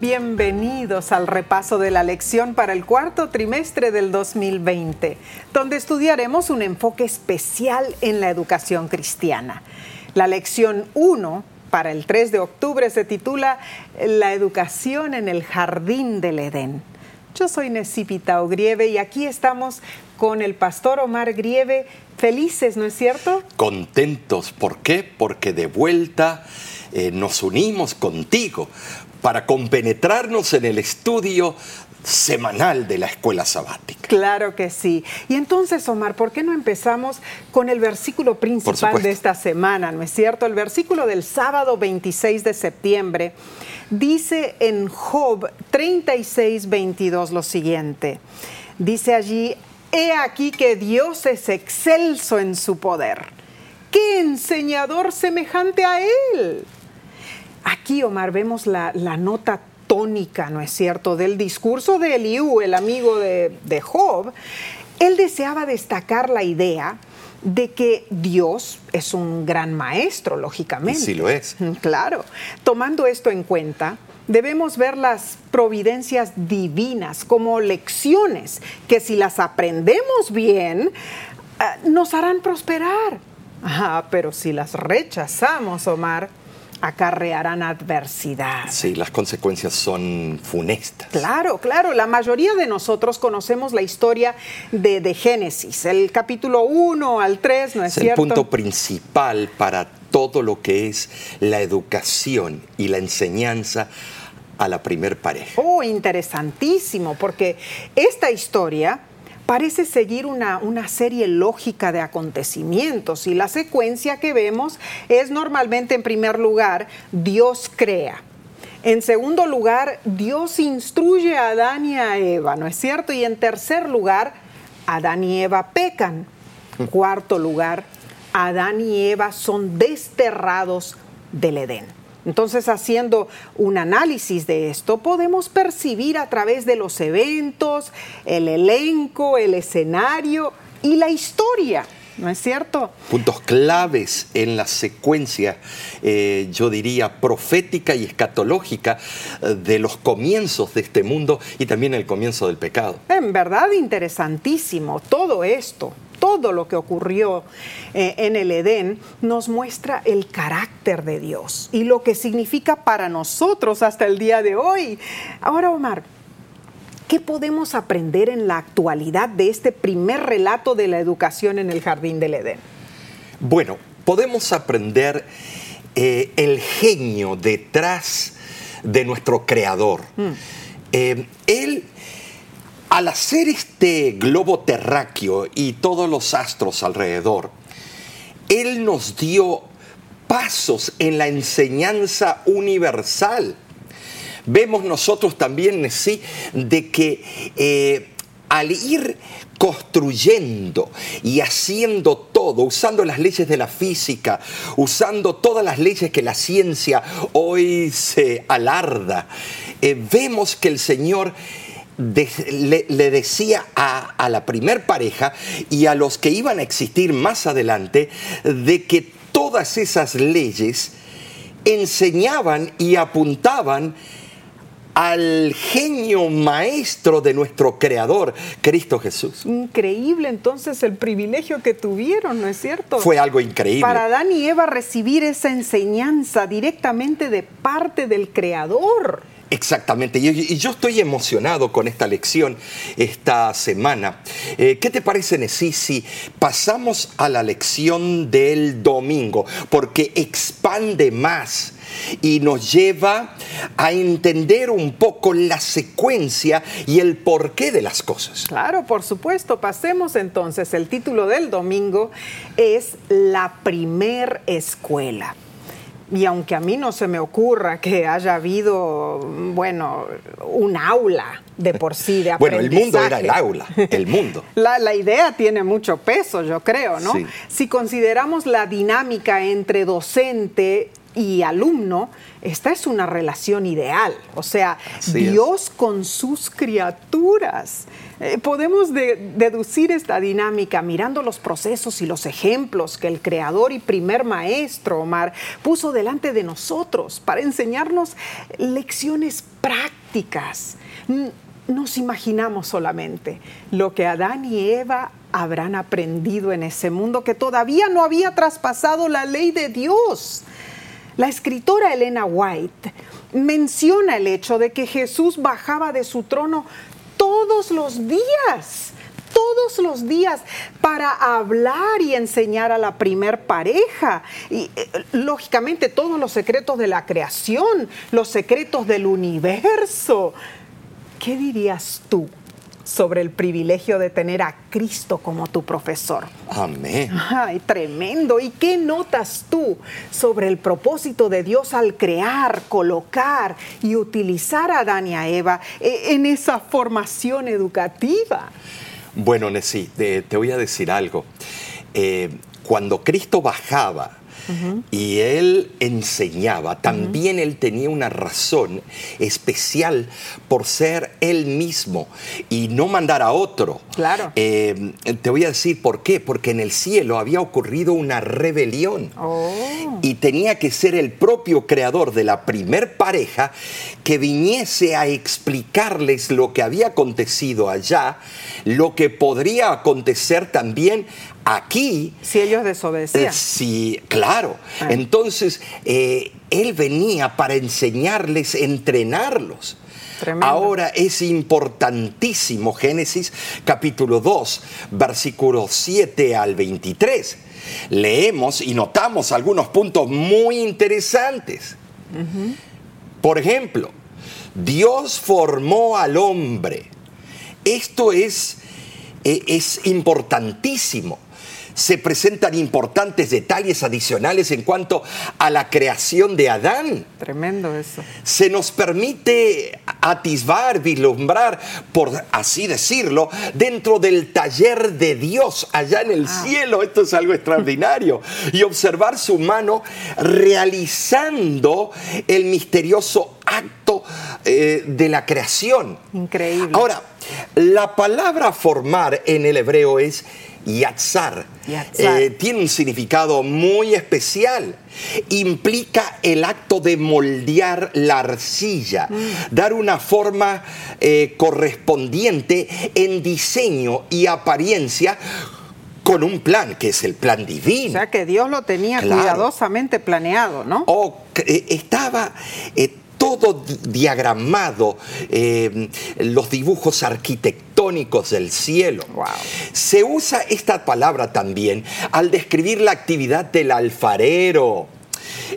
Bienvenidos al repaso de la lección para el cuarto trimestre del 2020, donde estudiaremos un enfoque especial en la educación cristiana. La lección 1 para el 3 de octubre se titula La educación en el jardín del Edén. Yo soy Necipita Grieve y aquí estamos con el pastor Omar Grieve, felices, ¿no es cierto? Contentos, ¿por qué? Porque de vuelta eh, nos unimos contigo para compenetrarnos en el estudio semanal de la escuela sabática. Claro que sí. Y entonces, Omar, ¿por qué no empezamos con el versículo principal de esta semana? ¿No es cierto? El versículo del sábado 26 de septiembre dice en Job 36, 22 lo siguiente. Dice allí, he aquí que Dios es excelso en su poder. ¿Qué enseñador semejante a él? Aquí, Omar, vemos la, nota tónica, ¿no es cierto?, del discurso de Eliú, el amigo de, de Job. Él deseaba destacar la idea de que Dios es un gran maestro, lógicamente. Sí lo es. Claro. Tomando esto en cuenta, debemos ver las providencias divinas como lecciones que si las aprendemos bien, eh, nos harán prosperar. Ah, pero si las rechazamos, Omar, acarrearán adversidad. Sí, las consecuencias son funestas. Claro, claro. La mayoría de nosotros conocemos la historia de, Génesis, el capítulo 1 al 3, ¿no es, es cierto? el punto principal para todo lo que es la educación y la enseñanza a la primer pareja. Oh, interesantísimo, porque esta historia parece seguir una, una, serie lógica de acontecimientos y la secuencia que vemos es normalmente en primer lugar Dios crea. En segundo lugar, Dios instruye a Adán y a Eva, ¿no es cierto? Y en tercer lugar, Adán y Eva pecan. Cuarto lugar, Adán y Eva son desterrados del Edén. Entonces, haciendo un análisis de esto, podemos percibir a través de los eventos, el elenco, el escenario y la historia. ¿No es cierto? Puntos claves en la secuencia, eh, yo diría, profética y escatológica eh, de los comienzos de este mundo y también el comienzo del pecado. En verdad, interesantísimo todo esto todo lo que ocurrió eh, en el Edén nos muestra el carácter de Dios y lo que significa para nosotros hasta el día de hoy. Ahora, Omar, ¿qué podemos aprender en la actualidad de este primer relato de la educación en el jardín del Edén? Bueno, podemos aprender eh, el genio detrás de nuestro creador. Mm. Eh, él al hacer este globo terráqueo y todos los astros alrededor, Él nos dio pasos en la enseñanza universal. Vemos nosotros también, sí, de que eh, al ir construyendo y haciendo todo, usando las leyes de la física, usando todas las leyes que la ciencia hoy se alarda, eh, vemos que el Señor le, decía a, a la primer pareja y a los que iban a existir más adelante de que todas esas leyes enseñaban y apuntaban al genio maestro de nuestro Creador, Cristo Jesús. Increíble entonces el privilegio que tuvieron, ¿no es cierto? Fue algo increíble. Para Adán y Eva recibir esa enseñanza directamente de parte del Creador. Exactamente, y yo estoy emocionado con esta lección esta semana. Eh, ¿Qué te parece, Nesí, si pasamos a la lección del domingo? Porque expande más y nos lleva a entender un poco la secuencia y el porqué de las cosas. Claro, por supuesto. Pasemos entonces. El título del domingo es La primer escuela. Y aunque a mí no se me ocurra que haya habido, bueno, un aula de por sí de Bueno, el mundo era el aula, el mundo. la, la, idea tiene mucho peso, yo creo, ¿no? Si consideramos la dinámica entre docente y alumno, esta es una relación ideal. O sea, Dios con sus criaturas. Eh, podemos deducir esta dinámica mirando los procesos y los ejemplos que el creador y primer maestro, Omar, puso delante de nosotros para enseñarnos lecciones prácticas. Nos imaginamos solamente lo que Adán y Eva habrán aprendido en ese mundo que todavía no había traspasado la ley de Dios. La escritora Elena White menciona el hecho de que Jesús bajaba de su trono todos los días, todos los días para hablar y enseñar a la primer pareja. Y eh, lógicamente todos los secretos de la creación, los secretos del universo. ¿Qué dirías tú sobre el privilegio de tener a Cristo como tu profesor. Amén. Ay, tremendo. ¿Y qué notas tú sobre el propósito de Dios al crear, colocar y utilizar a Adán y a Eva eh, en esa formación educativa? Bueno, Nessie, te, voy a decir algo. Eh, cuando Cristo bajaba y él enseñaba. También él tenía una razón especial por ser él mismo y no mandar a otro. Claro. Eh, te voy a decir por qué. Porque en el cielo había ocurrido una rebelión. Oh. Y tenía que ser el propio creador de la primer pareja que viniese a explicarles lo que había acontecido allá, lo que podría acontecer también Aquí... Si ellos desobedecían. Eh, sí, claro. Ah. Entonces, eh, Él venía para enseñarles, entrenarlos. Ahora es importantísimo Génesis capítulo 2, versículos 7 al 23. Leemos y notamos algunos puntos muy interesantes. Por ejemplo, Dios formó al hombre. Esto es, eh, es importantísimo se presentan importantes detalles adicionales en cuanto a la creación de Adán. Tremendo eso. Se nos permite atisbar, vislumbrar, por así decirlo, dentro del taller de Dios allá en el ah. cielo. Esto es algo extraordinario. Y observar su mano realizando el misterioso acto eh, de la creación. Increíble. Ahora, la palabra formar en el hebreo es yatzar. Eh, tiene un significado muy especial. Implica el acto de moldear la arcilla, mm. dar una forma eh, correspondiente en diseño y apariencia con un plan, que es el plan divino. O sea, que Dios lo tenía cuidadosamente planeado, ¿no? O eh, estaba todo diagramado, eh, los dibujos arquitectónicos del cielo. Se usa esta palabra también al describir la actividad del alfarero.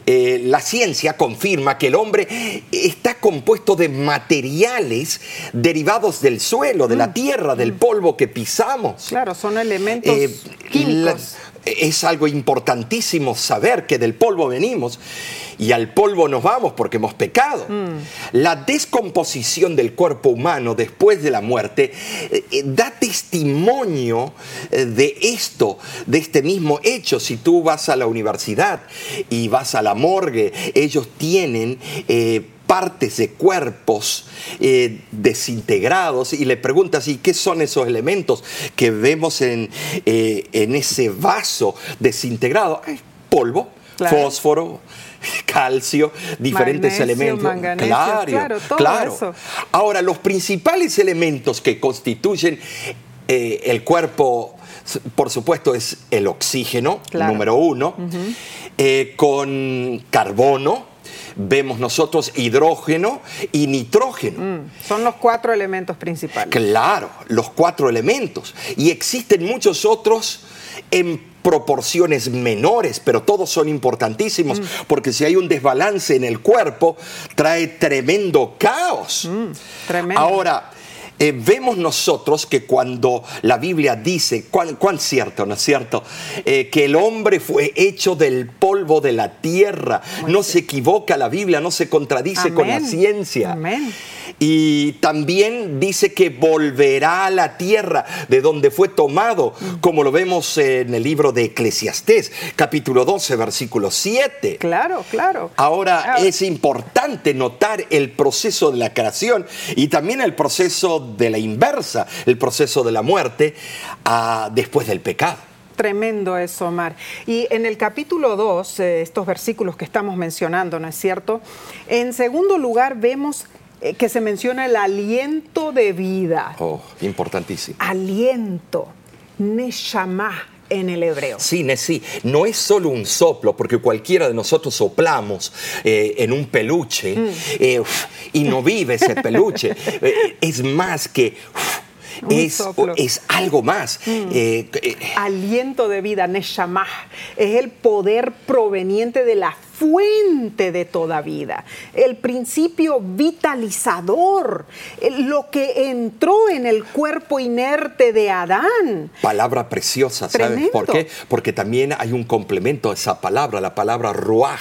Eh, la ciencia confirma que el hombre está compuesto de materiales derivados del suelo, de la mm. tierra, del mm. polvo que pisamos. Claro, son elementos eh, químicos es algo importantísimo saber que del polvo venimos y al polvo nos vamos porque hemos pecado. Mm. La descomposición del cuerpo humano después de la muerte eh, eh, da testimonio eh, de esto, de este mismo hecho. Si tú vas a la universidad y vas a la morgue, ellos tienen partes de cuerpos eh, desintegrados y le preguntas, ¿y qué son esos elementos que vemos en, eh, en ese vaso desintegrado? polvo, fósforo, calcio, diferentes elementos. claro, claro. Ahora, los principales elementos que constituyen eh, el cuerpo, por supuesto, es el oxígeno, número uno, con carbono, vemos nosotros hidrógeno y nitrógeno. Mm, son los cuatro elementos principales. Claro, los cuatro elementos. Y existen muchos otros en proporciones menores, pero todos son importantísimos, mm. porque si hay un desbalance en el cuerpo, trae tremendo caos. Mm, tremendo. Ahora, eh, vemos nosotros que cuando la Biblia dice, cuán, cierto, ¿no es cierto? Eh, que el hombre fue hecho del polvo de la tierra. no se equivoca la Biblia, no se contradice con la ciencia. Y también dice que volverá a la tierra de donde fue tomado, como lo vemos en el libro de Eclesiastés, capítulo 12, versículo 7. Claro, claro. Ahora es importante notar el proceso de la creación y también el proceso de la inversa, el proceso de la muerte ah, después del pecado. Tremendo eso, Omar. Y en el capítulo 2, eh, estos versículos que estamos mencionando, ¿no es cierto? En segundo lugar, vemos eh, que se menciona el aliento de vida. Oh, importantísimo. Aliento, neshama en el hebreo. Sí, sí, no es solo un soplo, porque cualquiera de nosotros soplamos eh, en un peluche Mm. eh, y no vive ese peluche. Eh, es más que... Es, algo más. Eh, Aliento de vida, Neshama, es el poder proveniente de la fuente de toda vida, el principio vitalizador, lo que entró en el cuerpo inerte de Adán. palabra preciosa, ¿sabes Tremendo. por qué? Porque también hay un complemento a esa palabra, la palabra ruaj,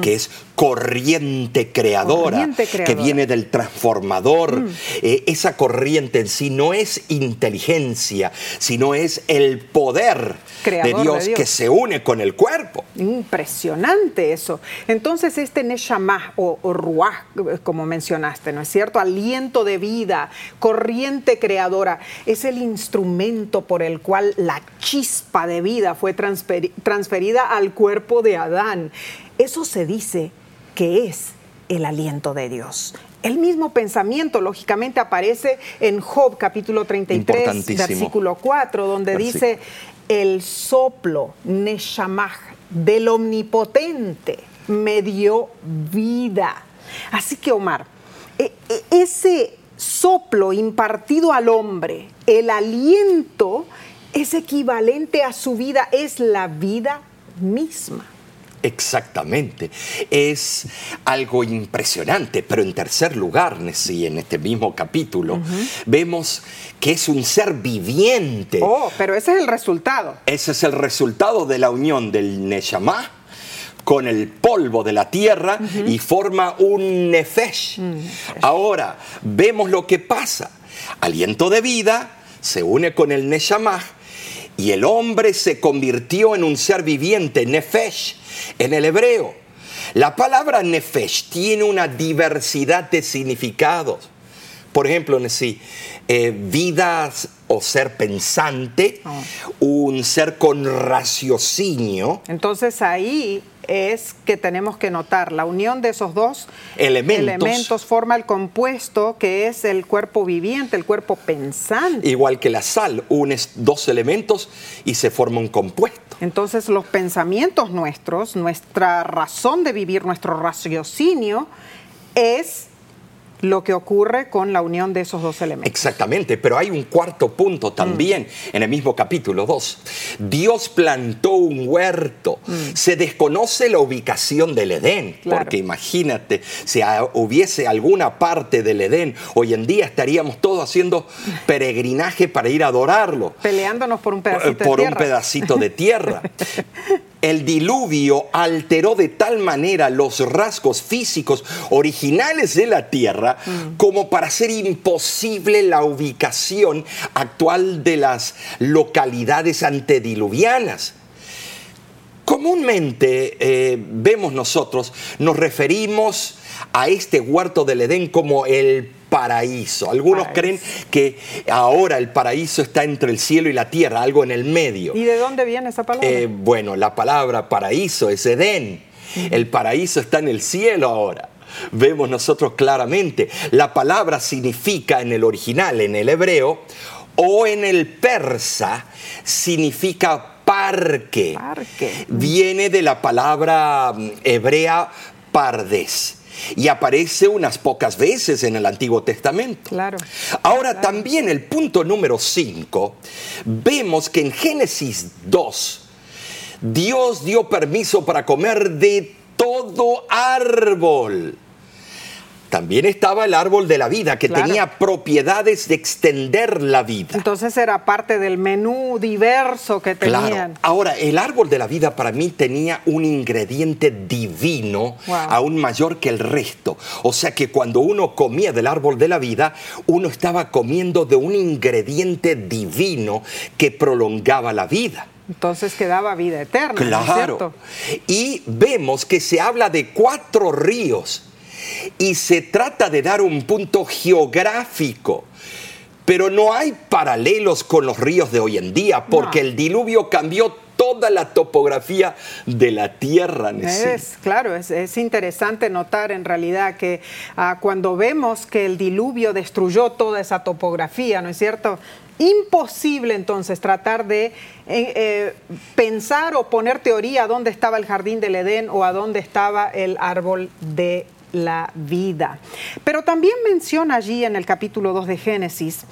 que es corriente creadora, Corriente que creadora. viene del transformador. Eh, esa corriente en sí no es inteligencia, sino es el poder de Dios. que se une con el cuerpo. Impresionante eso. Entonces este Neshama o, o Ruach, como mencionaste, ¿no es cierto? Aliento de vida, corriente creadora, es el instrumento por el cual la chispa de vida fue transferi- transferida al cuerpo de Adán. Eso se dice que es el aliento de Dios. El mismo pensamiento, lógicamente, aparece en Job capítulo 33, Importantísimo. versículo 4, donde Versículo. dice, el soplo, Neshamah, del omnipotente, me dio vida. Así que, Omar, e- e- ese soplo impartido al hombre, el aliento, es equivalente a su vida, es la vida misma. Exactamente. Es algo impresionante, pero en tercer lugar, Nessie, en este mismo capítulo, vemos que es un ser viviente. Oh, pero ese es el resultado. Ese es el resultado de la unión del Neshama con el polvo de la tierra y forma un Nefesh. Ahora, vemos lo que pasa. Aliento de vida se une con el Neshama y el hombre se convirtió en un ser viviente, Nefesh, en el hebreo. La palabra Nefesh tiene una diversidad de significados. Por ejemplo, Nessie, eh, vidas o ser pensante, Oh. un ser con raciocinio, Entonces ahí es que tenemos que notar la unión de esos dos Elementos. elementos forma el compuesto que es el cuerpo viviente, el cuerpo pensante. igual que la sal, unes dos elementos y se forma un compuesto. Entonces los pensamientos nuestros, nuestra razón de vivir, nuestro raciocinio es lo que ocurre con la unión de esos dos elementos. Exactamente, pero hay un cuarto punto también Mm. en el mismo capítulo 2. Dios plantó un huerto. Se desconoce la ubicación del Edén, Mm. Claro. porque imagínate, si hubiese alguna parte del Edén, hoy en día estaríamos todos haciendo peregrinaje para ir a adorarlo. Peleándonos por un pedacito por de un tierra. pedacito de tierra. El diluvio alteró de tal manera los rasgos físicos originales de la tierra como para hacer imposible la ubicación actual de las localidades antediluvianas. Comúnmente eh, vemos nosotros, nos referimos a este huerto del Edén como el paraíso. Algunos Paraíso. creen que ahora el paraíso está entre el cielo y la tierra, algo en el medio. ¿Y de dónde viene esa palabra? Eh, bueno, la palabra paraíso es Edén. El paraíso está en el cielo ahora. Vemos nosotros claramente. La palabra significa en el original, en el hebreo, o en el persa, significa parque. Parque. Viene de la palabra mm, hebrea pardes. Y aparece unas pocas veces en el Antiguo Testamento. Claro. Ahora también el punto número 5, vemos que en Génesis 2, Dios dio permiso para comer de todo árbol. También estaba el árbol de la vida, que tenía propiedades de extender la vida. Entonces era parte del menú diverso que tenían. Claro. Ahora, el árbol de la vida para mí tenía un ingrediente divino, aún mayor que el resto. O sea que cuando uno comía del árbol de la vida, uno estaba comiendo de un ingrediente divino que prolongaba la vida. Entonces quedaba vida eterna. Claro. Y vemos que se habla de cuatro ríos y se trata de dar un punto geográfico. Pero no hay paralelos con los ríos de hoy en día, porque el diluvio cambió toda la topografía de la tierra. Es, claro, es, interesante notar en realidad que ah, cuando vemos que el diluvio destruyó toda esa topografía, ¿no es cierto? imposible entonces tratar de eh, eh, pensar o poner teoría a dónde estaba el jardín del Edén o a dónde estaba el árbol de la vida. Pero también menciona allí en el capítulo 2 de Génesis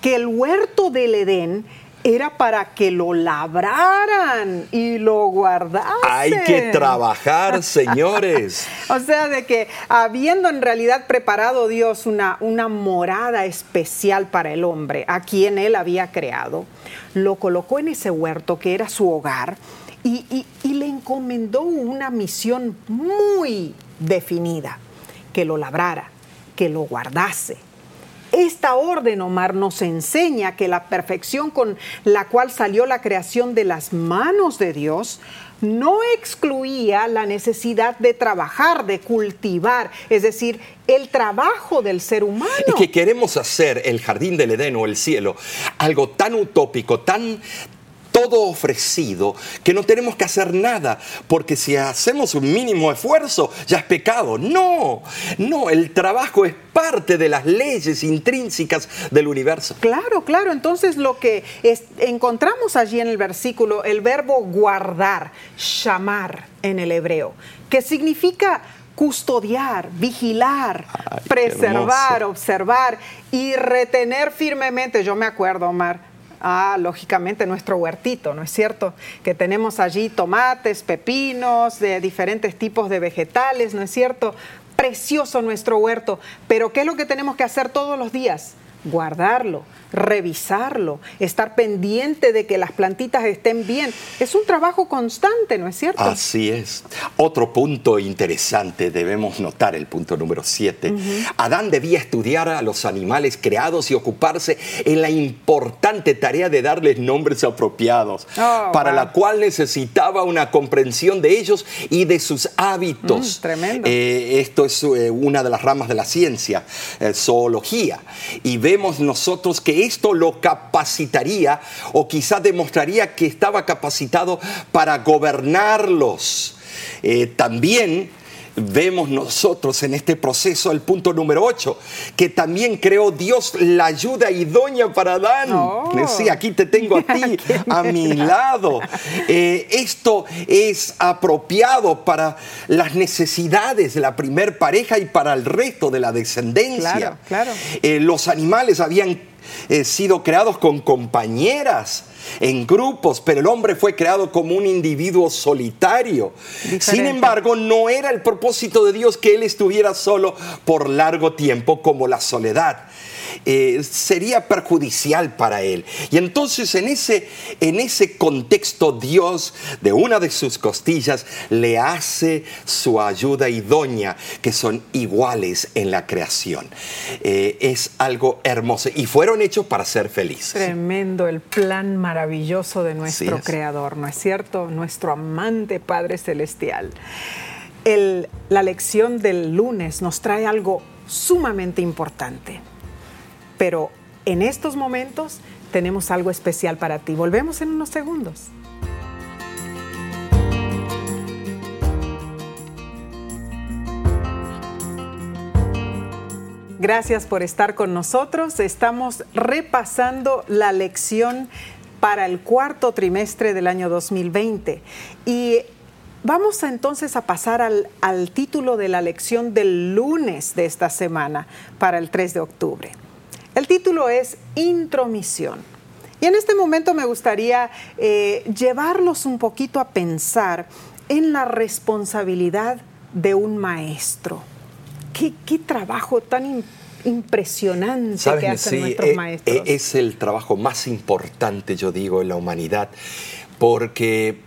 que el huerto del Edén era para que lo labraran y lo guardasen. Hay que trabajar, señores. o sea, de que habiendo en realidad preparado Dios una, una morada especial para el hombre, a quien él había creado, lo colocó en ese huerto que era su hogar y, y le encomendó una misión muy definida, que lo labrara, que lo guardase, esta orden, Omar, nos enseña que la perfección con la cual salió la creación de las manos de Dios no excluía la necesidad de trabajar, de cultivar, es decir, el trabajo del ser humano. Y que queremos hacer el jardín del Edén o el cielo algo tan utópico, tan, todo ofrecido, que no tenemos que hacer nada, porque si hacemos un mínimo esfuerzo ya es pecado. No, no, el trabajo es parte de las leyes intrínsecas del universo. Claro, claro, entonces lo que encontramos allí en el versículo, el verbo guardar, llamar en el hebreo, que significa custodiar, vigilar, preservar, observar y retener firmemente. Yo me acuerdo, Omar, Ah, lógicamente nuestro huertito, ¿no es cierto? Que tenemos allí tomates, pepinos, de diferentes tipos de vegetales, ¿no es cierto? Precioso nuestro huerto, pero ¿qué es lo que tenemos que hacer todos los días? Guardarlo, revisarlo, estar pendiente de que las plantitas estén bien. Es un trabajo constante, ¿no es cierto? Así es. Otro punto interesante, debemos notar el punto número 7. Adán debía estudiar a los animales creados y ocuparse en la importante tarea de darles nombres apropiados, oh, para la cual necesitaba una comprensión de ellos y de sus hábitos. Mm, tremendo. Eh, esto es eh, una de las ramas de la ciencia, eh, zoología. Y vemos nosotros que esto lo capacitaría o quizá demostraría que estaba capacitado para gobernarlos. Eh, también vemos nosotros en este proceso el punto número 8, que también creó Dios la ayuda idónea para Adán. Oh. Sí, aquí te tengo a ti, a mi lado. Eh, esto es apropiado para las necesidades de la primer pareja y para el resto de la descendencia. Claro, claro. Eh, los animales habían He sido creados con compañeras en grupos, pero el hombre fue creado como un individuo solitario. Sin embargo, no era el propósito de Dios que él estuviera solo por largo tiempo como la soledad. Eh, sería perjudicial para él. Y entonces en ese, en ese contexto Dios de una de sus costillas le hace su ayuda idónea, que son iguales en la creación. Eh, es algo hermoso y fueron hechos para ser felices. Tremendo el plan maravilloso de nuestro Creador, ¿no es cierto? Nuestro amante Padre Celestial. la lección del lunes nos trae algo sumamente importante pero en estos momentos tenemos algo especial para ti. Volvemos en unos segundos. Gracias por estar con nosotros. Estamos repasando la lección para el cuarto trimestre del año 2020 y vamos entonces a pasar al, título de la lección del lunes de esta semana para el 3 de octubre. El título es Intromisión. Y en este momento me gustaría eh, llevarlos un poquito a pensar en la responsabilidad de un maestro. qué, trabajo tan impresionante que hacen nuestros eh, maestros. Eh, es el trabajo más importante, yo digo, en la humanidad, porque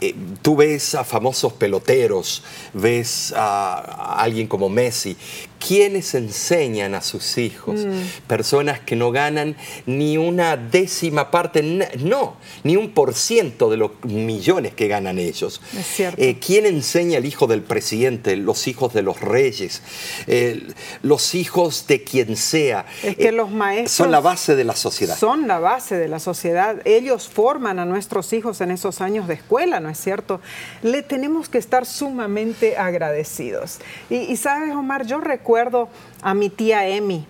eh, tú ves a famosos peloteros, ves a, alguien como Messi, quienes enseñan a sus hijos? Mm. Personas que no ganan ni una décima parte, no, ni un por ciento de los millones que ganan ellos. Es. Eh, ¿Quién enseña al hijo del presidente, los hijos de los reyes, eh, los hijos de quien sea? Es que los maestros... Son la base de la sociedad. Son la base de la sociedad. Ellos forman a nuestros hijos en esos años de escuela, ¿no es cierto? Le tenemos que estar sumamente agradecidos. Y, sabes, Omar, yo recuerdo a mi tía Emi.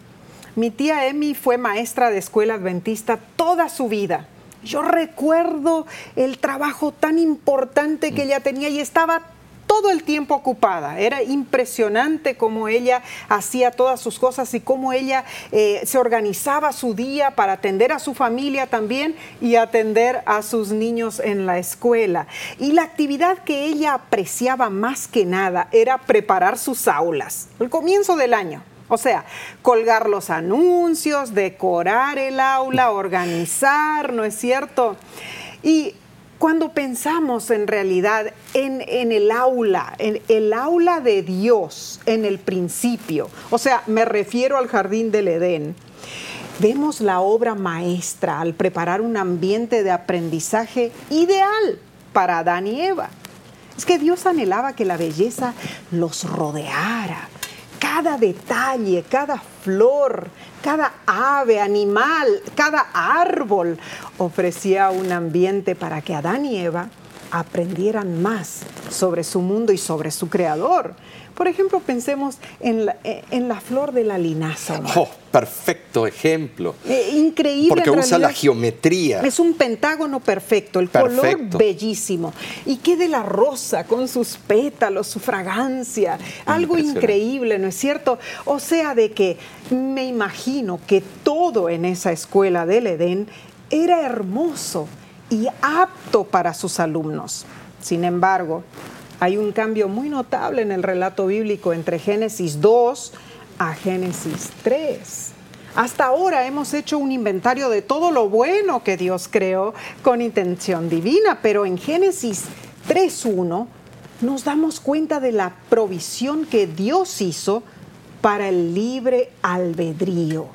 Mi tía Emi fue maestra de escuela adventista toda su vida. Yo recuerdo el trabajo tan importante que ella tenía y estaba todo el tiempo ocupada. Era impresionante cómo ella hacía todas sus cosas y cómo ella eh, se organizaba su día para atender a su familia también y atender a sus niños en la escuela. Y la actividad que ella apreciaba más que nada era preparar sus aulas, el comienzo del año. O sea, colgar los anuncios, decorar el aula, organizar, ¿no es cierto? Y cuando pensamos en realidad en, el aula, en el aula de Dios, en el principio, o sea, me refiero al jardín del Edén, vemos la obra maestra al preparar un ambiente de aprendizaje ideal para Adán y Eva. Es que Dios anhelaba que la belleza los rodeara, cada detalle, cada flor, cada ave, animal, cada árbol ofrecía un ambiente para que Adán y Eva aprendieran más sobre su mundo y sobre su creador. Por ejemplo, pensemos en la, en la flor de la linaza. Oh, perfecto ejemplo. Eh, increíble. Porque usa la geometría. Es un pentágono perfecto, el color bellísimo. Y qué de la rosa con sus pétalos, su fragancia. Algo increíble, ¿no es cierto? O sea, de que me imagino que todo en esa escuela del Edén era hermoso y apto para sus alumnos. Sin embargo, hay un cambio muy notable en el relato bíblico entre Génesis 2 a Génesis 3. Hasta ahora hemos hecho un inventario de todo lo bueno que Dios creó con intención divina, pero en Génesis 3.1 nos damos cuenta de la provisión que Dios hizo para el libre albedrío.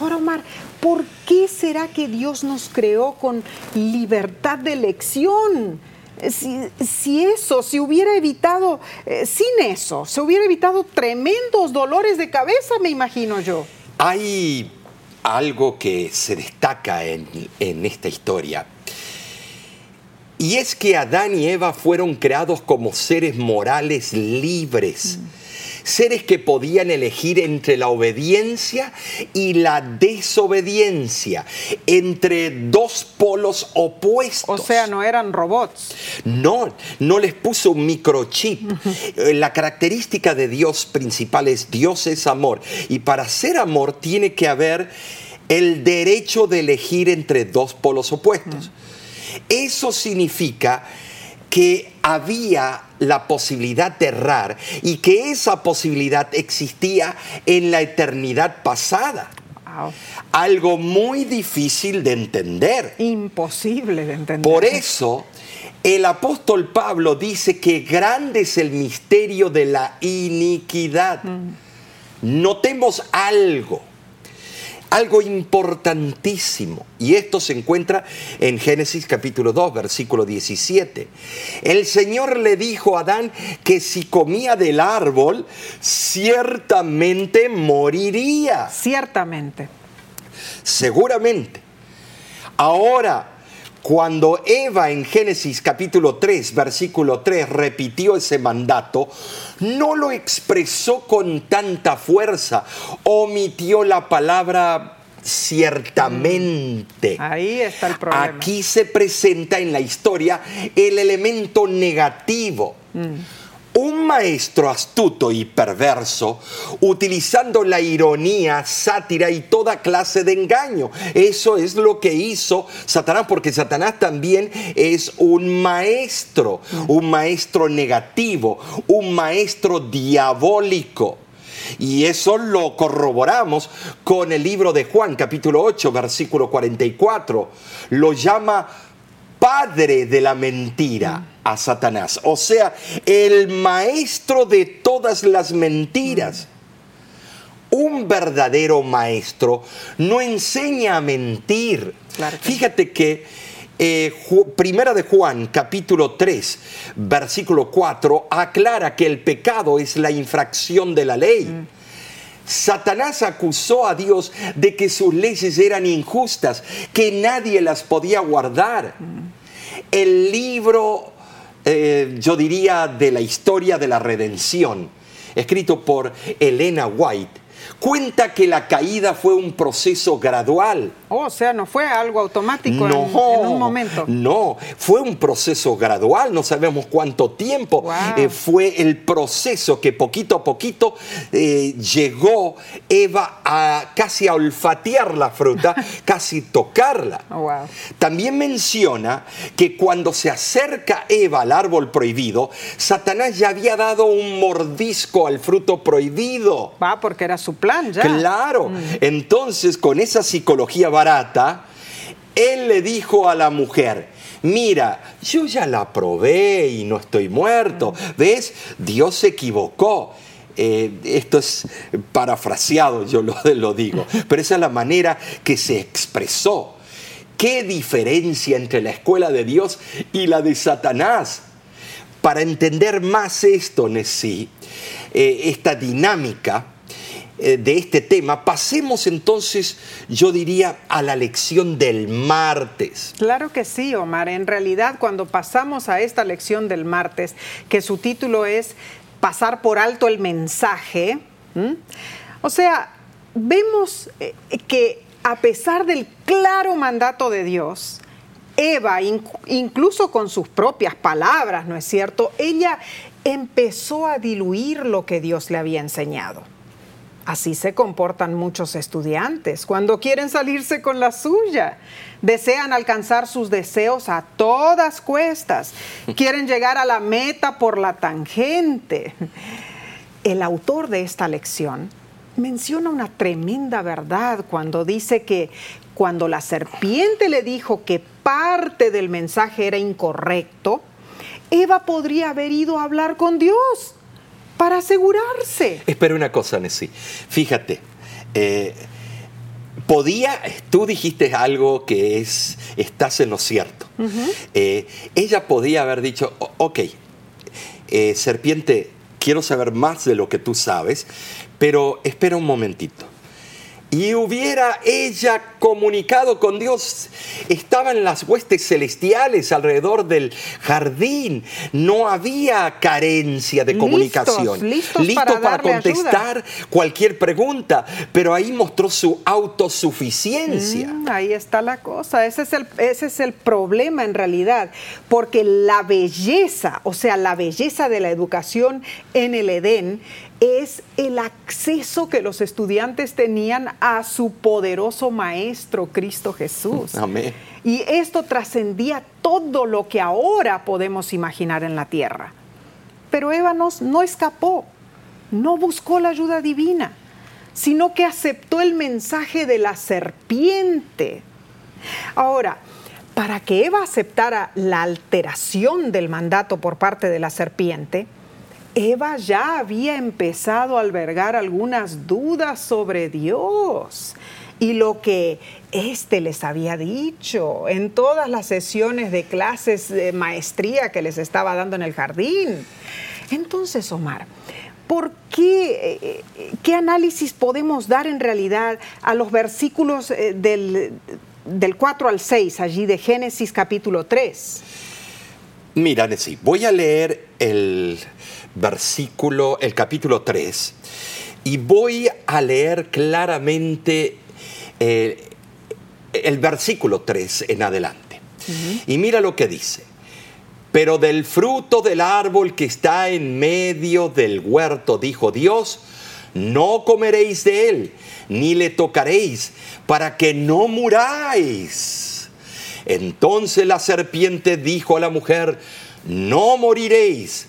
Ahora, Omar, ¿por qué será que Dios nos creó con libertad de elección? Si, eso, si hubiera evitado, eh, sin eso, se hubiera evitado tremendos dolores de cabeza, me imagino yo. Hay algo que se destaca en, esta historia. Y es que Adán y Eva fueron creados como seres morales libres. Mm seres que podían elegir entre la obediencia y la desobediencia, entre dos polos opuestos. O sea, no eran robots. No, no les puso un microchip. Eh, la característica de Dios principal es Dios es amor. Y para ser amor tiene que haber el derecho de elegir entre dos polos opuestos. Eso significa que había la posibilidad de errar y que esa posibilidad existía en la eternidad pasada. Algo muy difícil de entender. Imposible de entender. Por eso, el apóstol Pablo dice que grande es el misterio de la iniquidad. Mm. Notemos algo algo importantísimo. Y esto se encuentra en Génesis capítulo 2, versículo 17. El Señor le dijo a Adán que si comía del árbol, ciertamente moriría. Ciertamente. Seguramente. Ahora, cuando Eva en Génesis capítulo 3, versículo 3 repitió ese mandato, no lo expresó con tanta fuerza, omitió la palabra ciertamente. Mm. Ahí está el problema. Aquí se presenta en la historia el elemento negativo. Mm un maestro astuto y perverso, utilizando la ironía, sátira y toda clase de engaño. Eso es lo que hizo Satanás, porque Satanás también es un maestro, un maestro negativo, un maestro diabólico. Y eso lo corroboramos con el libro de Juan, capítulo 8, versículo 44. Lo llama padre de la mentira a Satanás, o sea, el maestro de todas las mentiras. Un verdadero maestro no enseña a mentir. Fíjate que eh, Primera de Juan, capítulo 3, versículo 4, aclara que el pecado es la infracción de la ley. Mm. Satanás acusó a Dios de que sus leyes eran injustas, que nadie las podía guardar. Mm. El libro, eh, yo diría, de la historia de la redención, escrito por Elena White, cuenta que la caída fue un proceso gradual. Oh, o sea, no fue algo automático en, un momento. No, fue un proceso gradual, no sabemos cuánto tiempo. Eh, fue el proceso que poquito a poquito eh, llegó Eva a casi a olfatear la fruta, casi tocarla. Oh, También menciona que cuando se acerca Eva al árbol prohibido, Satanás ya había dado un mordisco al fruto prohibido. Va, porque era su plan ya. Claro. Mm. Entonces, con esa psicología barata, él le dijo a la mujer, mira, yo ya la probé y no estoy muerto. Mm. ¿Ves? Dios se equivocó. Eh, esto es parafraseado, yo lo, lo digo, pero esa es la manera que se expresó. ¿Qué diferencia entre la escuela de Dios y la de Satanás? Para entender más esto, Nessie, eh, esta dinámica, de este tema, pasemos entonces, yo diría, a la lección del martes. Claro que sí, Omar. En realidad, cuando pasamos a esta lección del martes, que su título es Pasar por alto el mensaje, o sea, vemos eh, que a pesar del claro mandato de Dios, Eva, incluso con sus propias palabras, ¿no es cierto? Ella empezó a diluir lo que Dios le había enseñado. Así se comportan muchos estudiantes cuando quieren salirse con la suya. Desean alcanzar sus deseos a todas cuestas. Quieren llegar a la meta por la tangente. El autor de esta lección menciona una tremenda verdad cuando dice que cuando la serpiente le dijo que parte del mensaje era incorrecto, Eva podría haber ido a hablar con Dios para asegurarse. Espera una cosa, Nessie. Fíjate, eh, podía, tú dijiste algo que es, estás en lo cierto. Eh, ella podía haber dicho, ok, eh, serpiente, quiero saber más de lo que tú sabes, pero espera un momentito y hubiera ella comunicado con Dios, estaban las huestes celestiales alrededor del jardín, no había carencia de comunicación. Listos, para, contestar cualquier pregunta, pero ahí mostró su autosuficiencia. Mm, ahí está la cosa, ese es, el, ese es el problema en realidad, porque la belleza, o sea, la belleza de la educación en el Edén, es el acceso que los estudiantes tenían a su poderoso Maestro Cristo Jesús. Amén. Y esto trascendía todo lo que ahora podemos imaginar en la tierra. Pero Eva no escapó, no buscó la ayuda divina, sino que aceptó el mensaje de la serpiente. Ahora, para que Eva aceptara la alteración del mandato por parte de la serpiente, Eva ya había empezado a albergar algunas dudas sobre Dios y lo que éste les había dicho en todas las sesiones de clases de maestría que les estaba dando en el jardín. Entonces, Omar, ¿por qué, eh, qué análisis podemos dar en realidad a los versículos eh, del, del 4 al 6, allí de Génesis capítulo 3? Mira, Nessie, voy a leer el versículo, el capítulo 3, y voy a leer claramente eh, el versículo 3 en adelante. Y mira lo que dice. Pero del fruto del árbol que está en medio del huerto, dijo Dios, no comeréis de él, ni le tocaréis, para que no muráis. Entonces la serpiente dijo a la mujer, no moriréis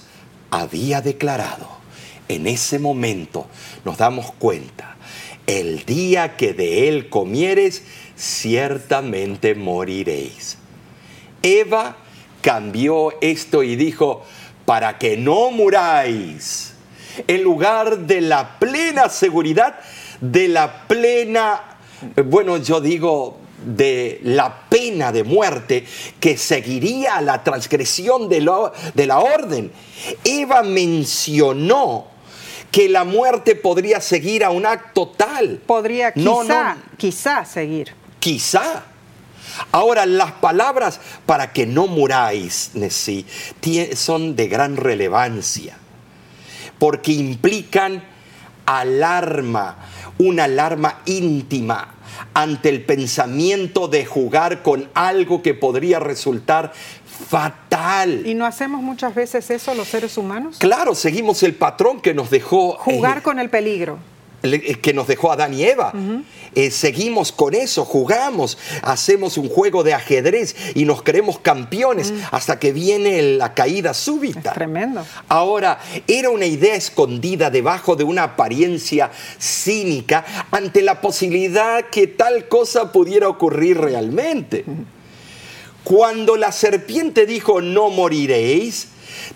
había declarado. En ese momento nos damos cuenta, el día que de él comieres, ciertamente moriréis. Eva cambió esto y dijo, para que no muráis, en lugar de la plena seguridad, de la plena, bueno, yo digo, de la pena de muerte que seguiría la transgresión de, de la orden. Eva mencionó que la muerte podría seguir a un acto tal. Podría quizá, quizá seguir. Quizá. Ahora, las palabras para que no muráis, Nesí, son de gran relevancia, porque implican alarma, una alarma íntima ante el pensamiento de jugar con algo que podría resultar fatal. ¿Y no hacemos muchas veces eso los seres humanos? Claro, seguimos el patrón que nos dejó... Jugar eh, con el peligro. Eh, que nos dejó Adán y Eva. Eh, seguimos con eso, jugamos, hacemos un juego de ajedrez y nos creemos campeones hasta que viene la caída súbita. tremendo. Ahora, era una idea escondida debajo de una apariencia cínica ante la posibilidad que tal cosa pudiera ocurrir realmente. Cuando la serpiente dijo no moriréis,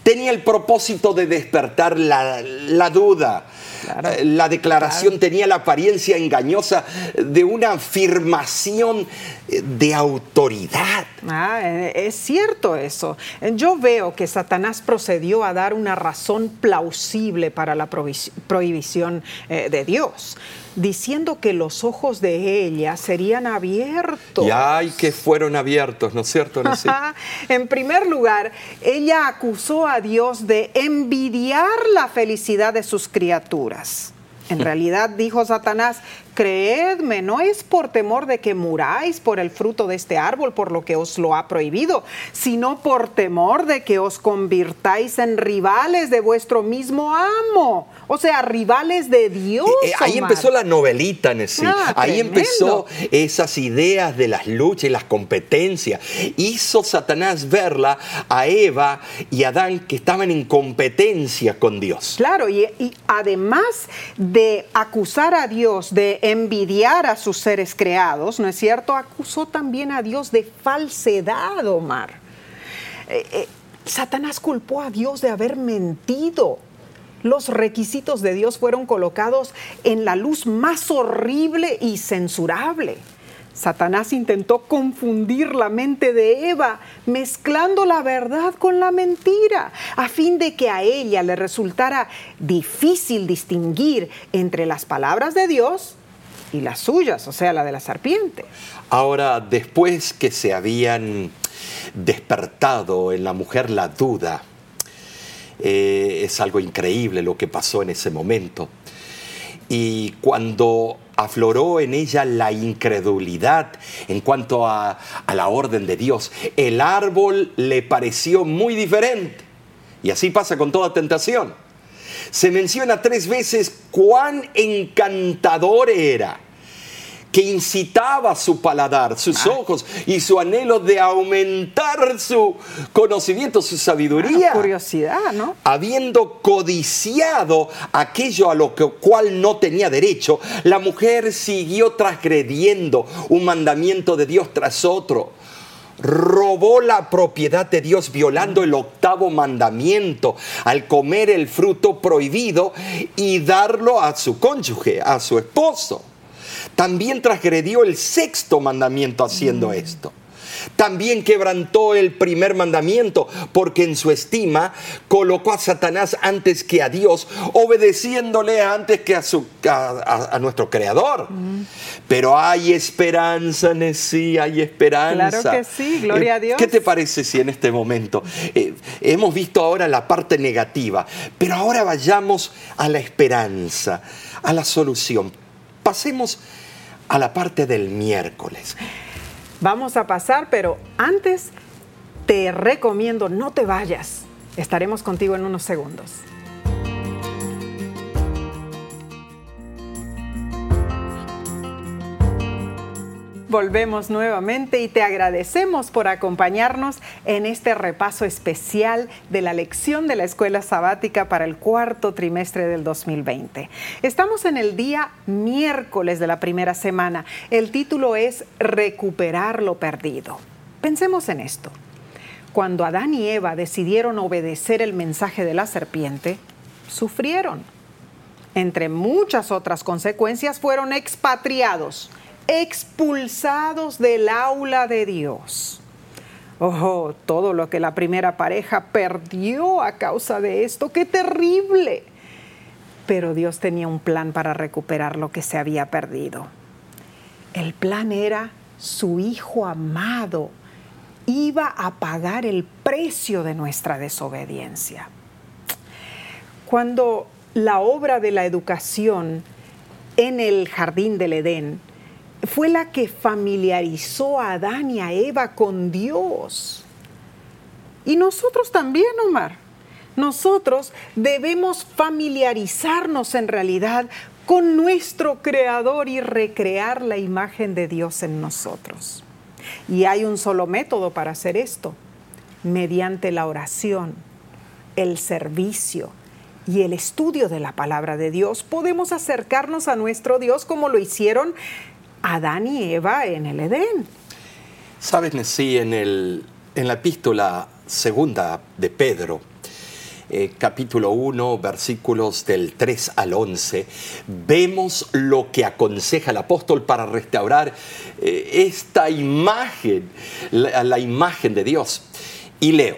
tenía el propósito de despertar la duda eh, la declaración tenía la apariencia engañosa de una afirmación eh, de autoridad. Ah, eh, es cierto eso. Yo veo que Satanás procedió a dar una razón plausible para la prohibición de Dios diciendo que los ojos de ella serían abiertos. Y ay, que fueron abiertos, ¿no es cierto? en primer lugar, ella acusó a Dios de envidiar la felicidad de sus criaturas. En realidad, dijo Satanás, creedme, no es por temor de que muráis por el fruto de este árbol, por lo que os lo ha prohibido, sino por temor de que os convirtáis en rivales de vuestro mismo amo. O sea, rivales de Dios. Eh, eh, ahí empezó la novelita, Nessie. Ah, ahí empezó esas ideas de las luchas y las competencias. Hizo Satanás verla a Eva y a Adán que estaban en competencia con Dios. Claro, y, y además de acusar a Dios de envidiar a sus seres creados, ¿no es cierto? Acusó también a Dios de falsedad, Omar. Eh, eh, Satanás culpó a Dios de haber mentido. Los requisitos de Dios fueron colocados en la luz más horrible y censurable. Satanás intentó confundir la mente de Eva, mezclando la verdad con la mentira, a fin de que a ella le resultara difícil distinguir entre las palabras de Dios y las suyas, o sea, la de la serpiente. Ahora, después que se habían despertado en la mujer la duda, eh, es algo increíble lo que pasó en ese momento. Y cuando afloró en ella la incredulidad en cuanto a, a, la orden de Dios. El árbol le pareció muy diferente. Y así pasa con toda tentación se menciona tres veces cuán encantador era que incitaba su paladar, sus ah. ojos y su anhelo de aumentar su conocimiento, su sabiduría. Ah, curiosidad, ¿no? Habiendo codiciado aquello a lo cual no tenía derecho, la mujer siguió transgrediendo un mandamiento de Dios tras otro robó la propiedad de Dios violando el octavo mandamiento al comer el fruto prohibido y darlo a su cónyuge, a su esposo. También transgredió el sexto mandamiento haciendo mm. esto. También quebrantó el primer mandamiento porque en su estima colocó a Satanás antes que a Dios, obedeciéndole antes que a, su, a, nuestro Creador. Pero hay esperanza, sí, hay esperanza. Claro que sí, gloria a eh, Dios. ¿Qué te parece si en este momento eh, hemos visto ahora la parte negativa, pero ahora vayamos a la esperanza, a la solución? Pasemos a la parte del miércoles. Vamos a pasar, pero antes te recomiendo no te vayas. Estaremos contigo en unos segundos. Volvemos nuevamente y te agradecemos por acompañarnos en este repaso especial de la lección de la escuela sabática para el cuarto trimestre del 2020. Estamos en el día miércoles de la primera semana. El título es Recuperar lo perdido. Pensemos en esto. Cuando Adán y Eva decidieron obedecer el mensaje de la serpiente, sufrieron. Entre muchas otras consecuencias, fueron expatriados expulsados del aula de Dios. Oh, todo lo que la primera pareja perdió a causa de esto, qué terrible. Pero Dios tenía un plan para recuperar lo que se había perdido. El plan era su Hijo amado iba a pagar el precio de nuestra desobediencia. Cuando la obra de la educación en el jardín del Edén fue la que familiarizó a Adán y a Eva con Dios. Y nosotros también, Omar. Nosotros debemos familiarizarnos en realidad con nuestro Creador y recrear la imagen de Dios en nosotros. Y hay un solo método para hacer esto, mediante la oración, el servicio y el estudio de la palabra de Dios, podemos acercarnos a nuestro Dios como lo hicieron Adán y Eva en el Edén. Sabes, sí, en, el, en la epístola segunda de Pedro, eh, capítulo 1, versículos del 3 al 11, vemos lo que aconseja el apóstol para restaurar eh, esta imagen, la imagen de Dios. Y leo,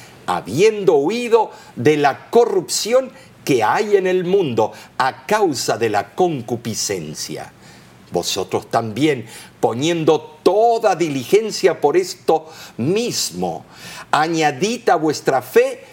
habiendo huido de la corrupción que hay en el mundo a causa de la concupiscencia. Vosotros también, poniendo toda diligencia por esto mismo, añadid a vuestra fe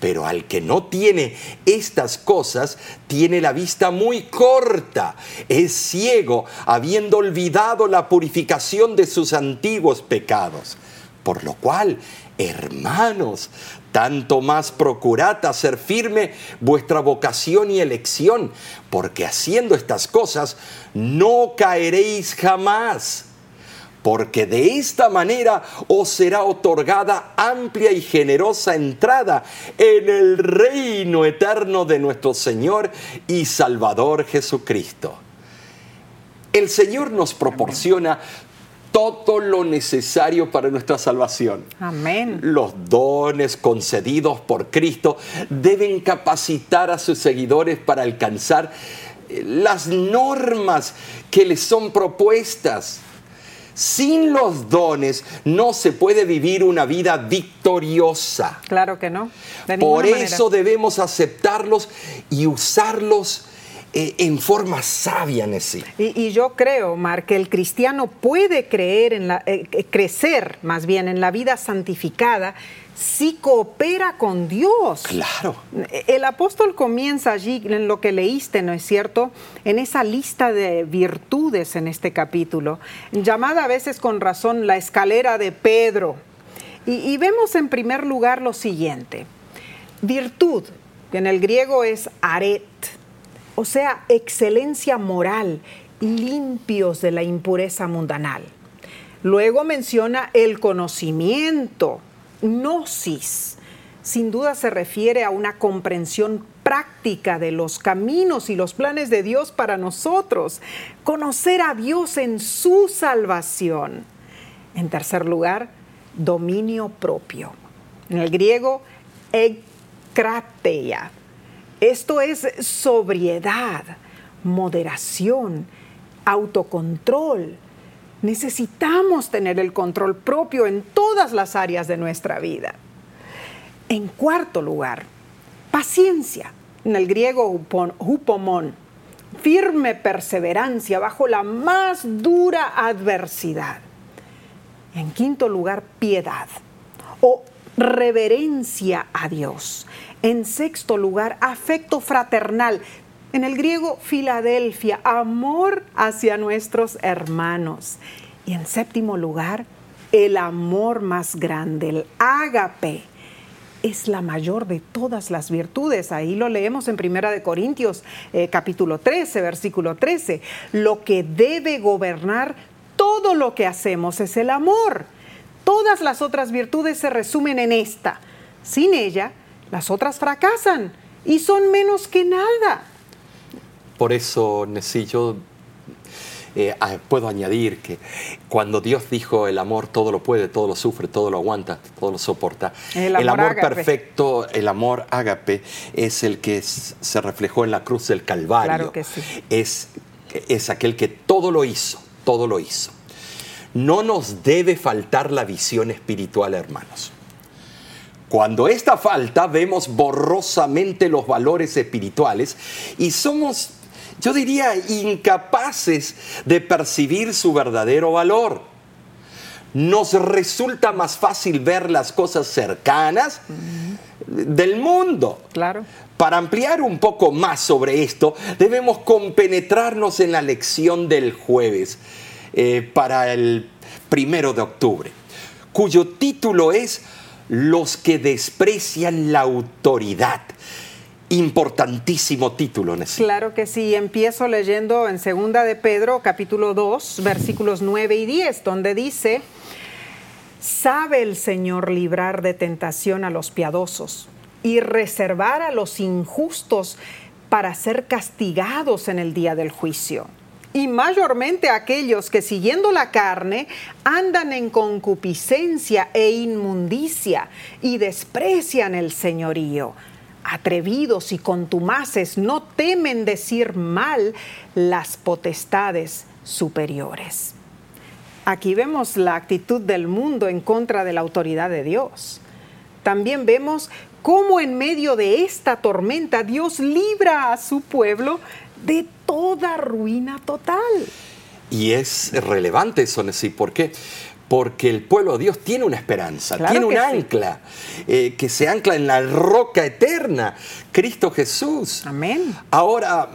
Pero al que no tiene estas cosas, tiene la vista muy corta, es ciego, habiendo olvidado la purificación de sus antiguos pecados. Por lo cual, hermanos, tanto más procurad hacer firme vuestra vocación y elección, porque haciendo estas cosas no caeréis jamás porque de esta manera os será otorgada amplia y generosa entrada en el reino eterno de nuestro Señor y Salvador Jesucristo. El Señor nos proporciona todo lo necesario para nuestra salvación. Amén. Los dones concedidos por Cristo deben capacitar a sus seguidores para alcanzar las normas que les son propuestas sin los dones no se puede vivir una vida victoriosa. Claro que no. Por eso debemos aceptarlos y usarlos eh, en forma sabia, Nessie. Y, y, yo creo, Mar, que el cristiano puede creer en la, eh, crecer más bien en la vida santificada si coopera con Dios. Claro. El apóstol comienza allí en lo que leíste, ¿no es cierto? En esa lista de virtudes en este capítulo, llamada a veces con razón la escalera de Pedro. Y, y vemos en primer lugar lo siguiente. Virtud, que en el griego es aret, o sea, excelencia moral, limpios de la impureza mundanal. Luego menciona el conocimiento, gnosis. Sin duda se refiere a una comprensión práctica de los caminos y los planes de Dios para nosotros, conocer a Dios en su salvación. En tercer lugar, dominio propio. En el griego, ekrateia. Esto es sobriedad, moderación, autocontrol, Necesitamos tener el control propio en todas las áreas de nuestra vida. En cuarto lugar, paciencia, en el griego hupomón, firme perseverancia bajo la más dura adversidad. En quinto lugar, piedad o reverencia a Dios. En sexto lugar, afecto fraternal, en el griego, Filadelfia, amor hacia nuestros hermanos. Y en séptimo lugar, el amor más grande, el ágape, es la mayor de todas las virtudes. Ahí lo leemos en Primera de Corintios, eh, capítulo 13, versículo 13. Lo que debe gobernar todo lo que hacemos es el amor. Todas las otras virtudes se resumen en esta. Sin ella, las otras fracasan y son menos que nada. Por eso, yo eh, puedo añadir que cuando Dios dijo el amor todo lo puede, todo lo sufre, todo lo aguanta, todo lo soporta, el amor, perfecto, el amor ágape, es el que se reflejó en la cruz del Calvario. Claro que sí. es, es aquel que todo lo hizo, todo lo hizo. No nos debe faltar la visión espiritual, hermanos. Cuando esta falta, vemos borrosamente los valores espirituales y somos yo diría, incapaces de percibir su verdadero valor. Nos resulta más fácil ver las cosas cercanas del mundo. Claro. Para ampliar un poco más sobre esto, debemos compenetrarnos en la lección del jueves eh, para el primero de octubre, cuyo título es Los que desprecian la autoridad importantísimo título, Nessie. Claro que sí. Empiezo leyendo en Segunda de Pedro, capítulo 2, versículos 9 y 10, donde dice, sabe el Señor librar de tentación a los piadosos y reservar a los injustos para ser castigados en el día del juicio. Y mayormente aquellos que siguiendo la carne andan en concupiscencia e inmundicia y desprecian el señorío atrevidos y contumaces no temen decir mal las potestades superiores. Aquí vemos la actitud del mundo en contra de la autoridad de Dios. También vemos cómo en medio de esta tormenta Dios libra a su pueblo de toda ruina total. Y es relevante eso, sí, ¿por qué? porque el pueblo de Dios tiene una esperanza, tiene un ancla, eh, que se ancla en la roca eterna, Cristo Jesús. Amén. Ahora,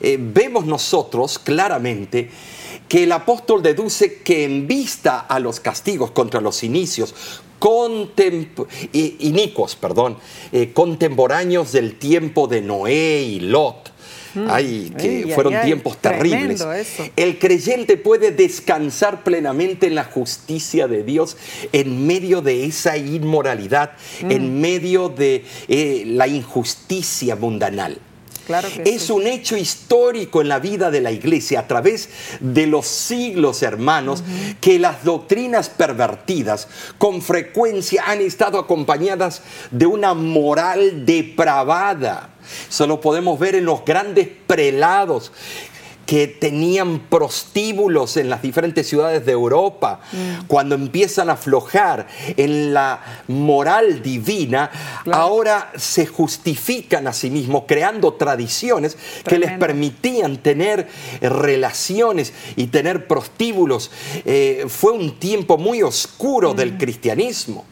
eh, vemos nosotros claramente que el apóstol deduce que en vista a los castigos contra los inicios, inicuos, perdón, eh, contemporáneos del tiempo de Noé y Lot. Ay, que fueron tiempos terribles. El creyente puede descansar plenamente en la justicia de Dios en medio de esa inmoralidad, mm. en medio de eh, la injusticia mundanal. Es un hecho histórico en la vida de la iglesia a través de los siglos, hermanos, que las doctrinas pervertidas con frecuencia han estado acompañadas de una moral depravada. Eso lo podemos ver en los grandes prelados que tenían prostíbulos en las diferentes ciudades de Europa, Mm. cuando empiezan a aflojar en la moral divina, Claro. ahora se justifican a sí mismos creando tradiciones que les permitían tener relaciones y tener prostíbulos. Eh, fue un tiempo muy oscuro Mm. del cristianismo.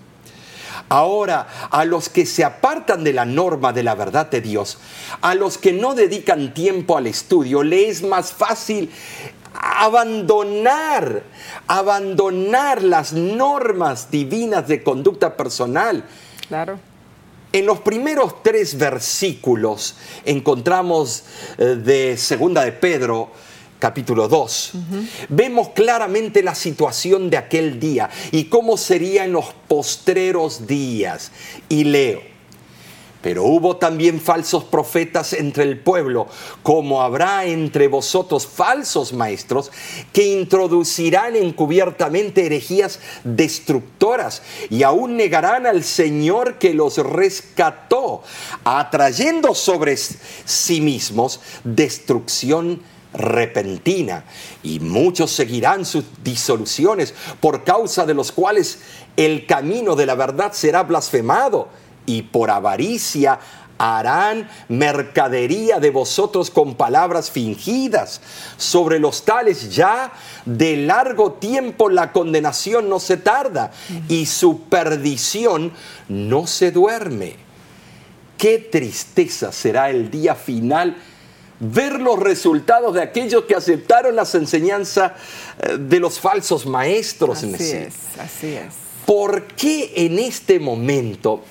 Ahora, a los que se apartan de la norma de la verdad de Dios, a los que no dedican tiempo al estudio, le es más fácil abandonar, abandonar las normas divinas de conducta personal. Claro. En los primeros tres versículos encontramos eh, de Segunda de Pedro, capítulo 2, vemos claramente la situación de aquel día y cómo sería en los postreros días. Y leo. Pero hubo también falsos profetas entre el pueblo, como habrá entre vosotros falsos maestros que introducirán encubiertamente herejías destructoras y aún negarán al Señor que los rescató, atrayendo sobre sí mismos destrucción repentina. Y muchos seguirán sus disoluciones, por causa de los cuales el camino de la verdad será blasfemado y por avaricia harán mercadería de vosotros con palabras fingidas. Sobre los tales ya de largo tiempo la condenación no se tarda y su perdición no se duerme. Qué tristeza será el día final ver los resultados de aquellos que aceptaron las enseñanzas eh, de los falsos maestros. Así sí. es, así es. ¿Por qué en este momento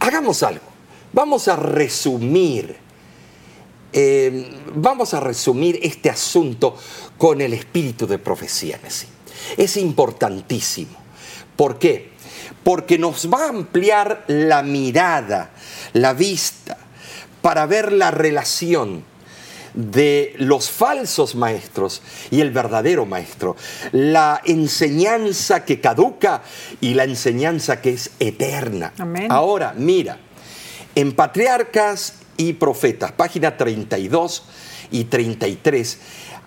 hagamos algo? Vamos a resumir, eh, vamos a resumir este asunto con el espíritu de profecía sí. Es importantísimo. ¿Por qué? Porque nos va a ampliar la mirada, la vista, para ver la relación de los falsos maestros y el verdadero maestro, la enseñanza que caduca y la enseñanza que es eterna. Amén. Ahora, mira, en Patriarcas y Profetas, página 32 y 33,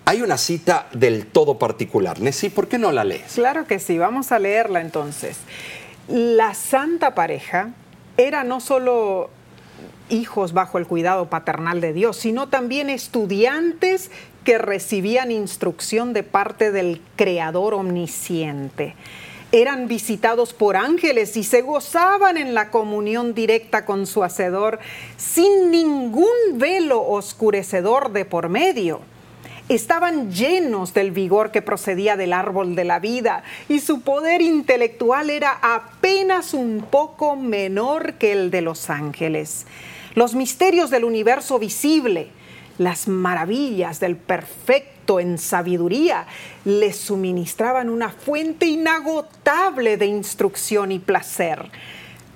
hay una cita del todo particular. Nessie, ¿por qué no la lees? Claro que sí, vamos a leerla entonces. La santa pareja era no solo hijos bajo el cuidado paternal de Dios, sino también estudiantes que recibían instrucción de parte del Creador omnisciente. Eran visitados por ángeles y se gozaban en la comunión directa con su Hacedor sin ningún velo oscurecedor de por medio estaban llenos del vigor que procedía del árbol de la vida y su poder intelectual era apenas un poco menor que el de los ángeles. Los misterios del universo visible, las maravillas del perfecto en sabiduría, les suministraban una fuente inagotable de instrucción y placer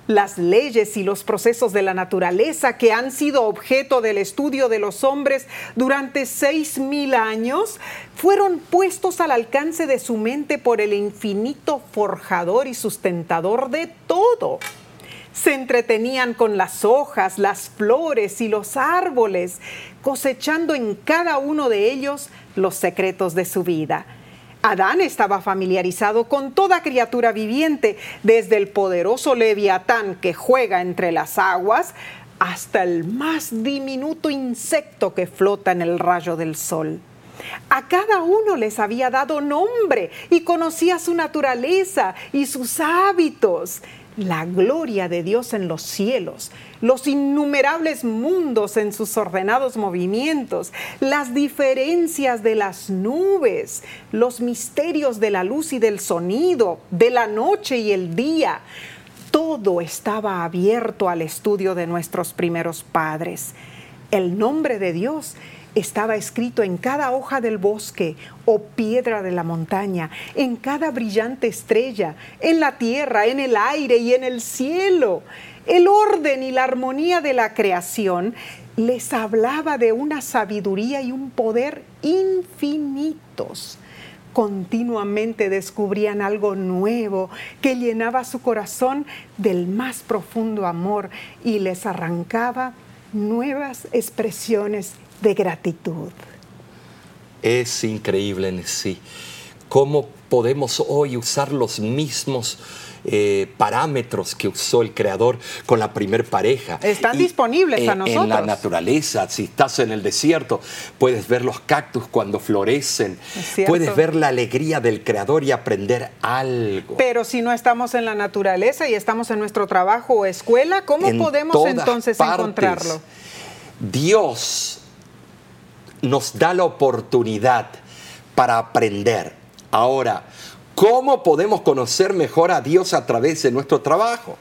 las leyes y los procesos de la naturaleza que han sido objeto del estudio de los hombres durante seis mil años fueron puestos al alcance de su mente por el infinito forjador y sustentador de todo. Se entretenían con las hojas, las flores y los árboles, cosechando en cada uno de ellos los secretos de su vida. Adán estaba familiarizado con toda criatura viviente, desde el poderoso leviatán que juega entre las aguas hasta el más diminuto insecto que flota en el rayo del sol. A cada uno les había dado nombre y conocía su naturaleza y sus hábitos la gloria de Dios en los cielos, los innumerables mundos en sus ordenados movimientos, las diferencias de las nubes, los misterios de la luz y del sonido, de la noche y el día. Todo estaba abierto al estudio de nuestros primeros padres. El nombre de Dios estaba escrito en cada hoja del bosque o piedra de la montaña, en cada brillante estrella, en la tierra, en el aire y en el cielo. El orden y la armonía de la creación les hablaba de una sabiduría y un poder infinitos. Continuamente descubrían algo nuevo que llenaba su corazón del más profundo amor y les arrancaba nuevas expresiones de gratitud. Es increíble en sí. ¿Cómo podemos hoy usar los mismos eh, parámetros que usó el creador con la primer pareja. Están disponibles a nosotros. En la naturaleza, si estás en el desierto, puedes ver los cactus cuando florecen, puedes ver la alegría del creador y aprender algo. Pero si no estamos en la naturaleza y estamos en nuestro trabajo o escuela, ¿cómo podemos entonces encontrarlo? Dios nos da la oportunidad para aprender. Ahora, ¿Cómo podemos conocer mejor a Dios a través de nuestro trabajo?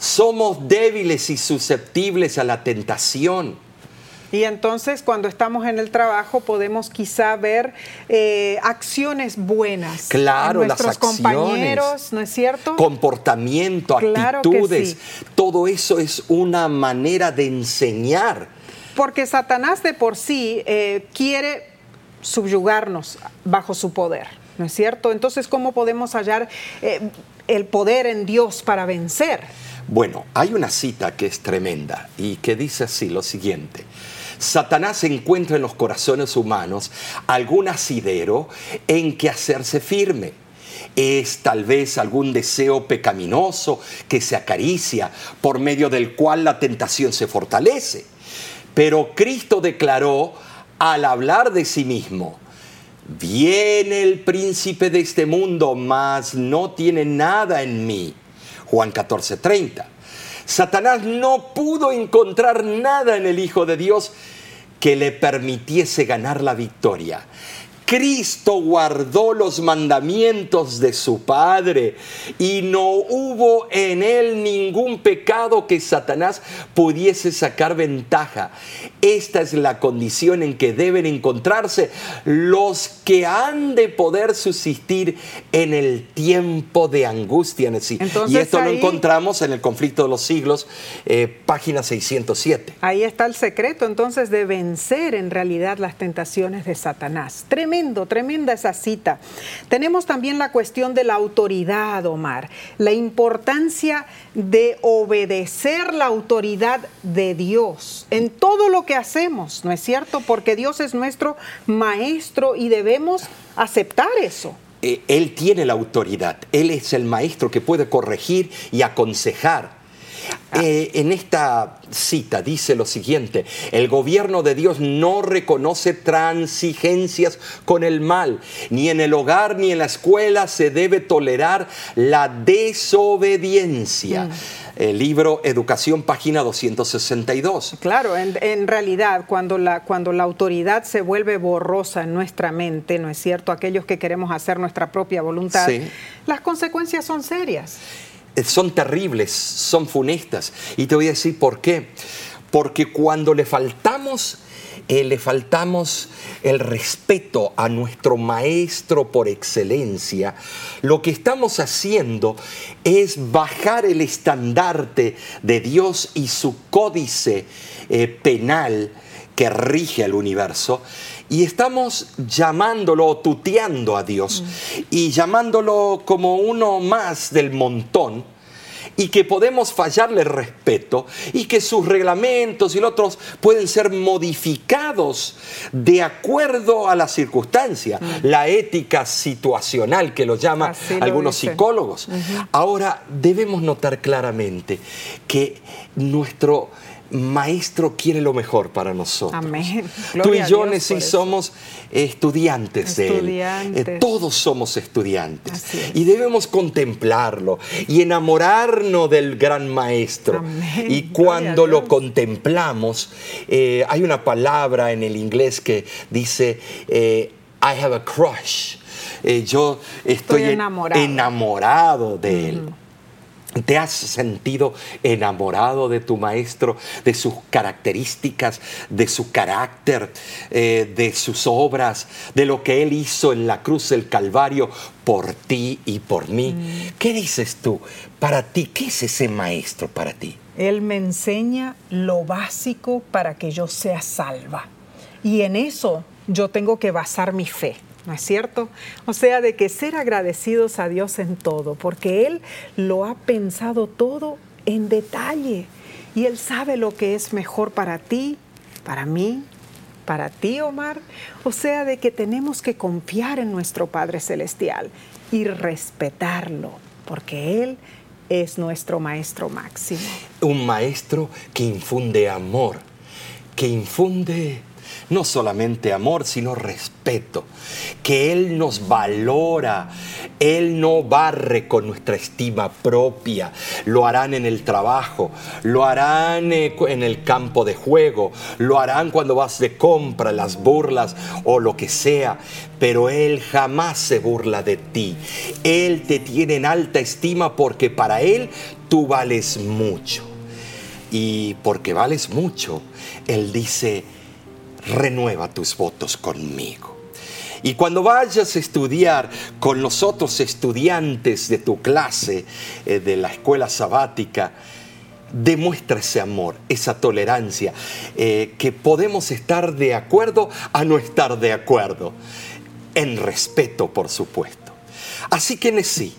Somos débiles y susceptibles a la tentación. Y entonces cuando estamos en el trabajo podemos quizá ver eh, acciones buenas. Claro, en nuestros compañeros, ¿no es cierto? Comportamiento, actitudes. Todo eso es una manera de enseñar. Porque Satanás de por sí eh, quiere subyugarnos bajo su poder. ¿no es cierto? Entonces, ¿cómo podemos hallar eh, el poder en Dios para vencer? Bueno, hay una cita que es tremenda y que dice así lo siguiente. Satanás encuentra en los corazones humanos algún asidero en que hacerse firme. Es tal vez algún deseo pecaminoso que se acaricia, por medio del cual la tentación se fortalece. Pero Cristo declaró al hablar de sí mismo, Viene el príncipe de este mundo, mas no tiene nada en mí. Juan 14:30. Satanás no pudo encontrar nada en el Hijo de Dios que le permitiese ganar la victoria. Cristo guardó los mandamientos de su Padre y no hubo en él ningún pecado que Satanás pudiese sacar ventaja. Esta es la condición en que deben encontrarse los que han de poder subsistir en el tiempo de angustia. y esto lo encontramos en el conflicto de los siglos, eh, página 607. Ahí está el secreto entonces de vencer en realidad las tentaciones de Satanás. Tremendo, tremenda esa cita. Tenemos también la cuestión de la autoridad, Omar, la importancia de obedecer la autoridad de Dios en todo lo que hacemos, ¿no es cierto? Porque Dios es nuestro maestro y debemos aceptar eso. Eh, él tiene la autoridad, Él es el maestro que puede corregir y aconsejar. Ah. Eh, en esta cita dice lo siguiente, el gobierno de Dios no reconoce transigencias con el mal, ni en el hogar ni en la escuela se debe tolerar la desobediencia. Mm el libro Educación, página 262. Claro, en, realidad, cuando la, cuando la autoridad se vuelve borrosa en nuestra mente, ¿no es cierto? Aquellos que queremos hacer nuestra propia voluntad, las consecuencias son serias. Eh, son terribles, son funestas. Y te voy a decir por qué. Porque cuando le faltamos eh, le faltamos el respeto a nuestro maestro por excelencia, lo que estamos haciendo es bajar el estandarte de Dios y su códice eh, penal que rige el universo y estamos llamándolo, tuteando a Dios y llamándolo como uno más del montón y que podemos fallarle respeto y que sus reglamentos y los otros pueden ser modificados de acuerdo a la circunstancia, mm. la ética situacional que lo llaman algunos psicólogos. Ahora debemos notar claramente que nuestro Maestro quiere lo mejor para nosotros. Amén. Tú y yo, sí somos estudiantes, de Él. Eh, todos somos estudiantes. Y debemos contemplarlo y enamorarnos del gran Maestro. Amén. Y cuando lo contemplamos, eh, hay una palabra en el inglés que dice, eh, I have a crush. yo estoy, enamorado. de Él. ¿Te has sentido enamorado de tu maestro, de sus características, de su carácter, eh, de sus obras, de lo que él hizo en la cruz del Calvario por ti y por mí? Mm. ¿Qué dices tú? Para ti, ¿qué es ese maestro para ti? Él me enseña lo básico para que yo sea salva. Y en eso yo tengo que basar mi fe. ¿No es cierto? O sea, de que ser agradecidos a Dios en todo, porque Él lo ha pensado todo en detalle y Él sabe lo que es mejor para ti, para mí, para ti, Omar, o sea, de que tenemos que confiar en nuestro Padre Celestial y respetarlo, porque Él es nuestro Maestro máximo. Un maestro que infunde amor, que infunde no solamente amor, sino respeto, que Él nos valora, Él no barre con nuestra estima propia, lo harán en el trabajo, lo harán eh, en el campo de juego, lo harán cuando vas de compra, las burlas o lo que sea, pero Él jamás se burla de ti, Él te tiene en alta estima porque para Él tú vales mucho. Y porque vales mucho, Él dice, renueva tus votos conmigo. Y cuando vayas a estudiar con los otros estudiantes de tu clase, eh, de la escuela sabática, demuestra ese amor, esa tolerancia, eh, que podemos estar de acuerdo a no estar de acuerdo, en respeto, por supuesto. Así que en sí,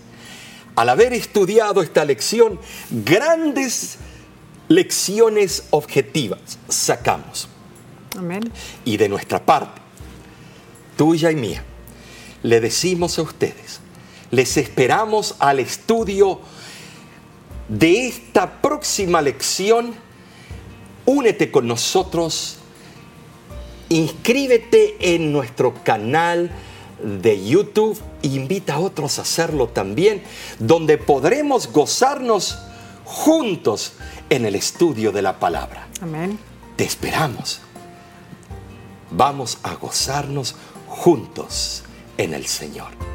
al haber estudiado esta lección, grandes lecciones objetivas sacamos. Y de nuestra parte, tuya y mía, le decimos a ustedes, les esperamos al estudio de esta próxima lección. Únete con nosotros, inscríbete en nuestro canal de YouTube, invita a otros a hacerlo también, donde podremos gozarnos juntos en el estudio de la palabra. Amén. Te esperamos vamos a gozarnos juntos en el Señor.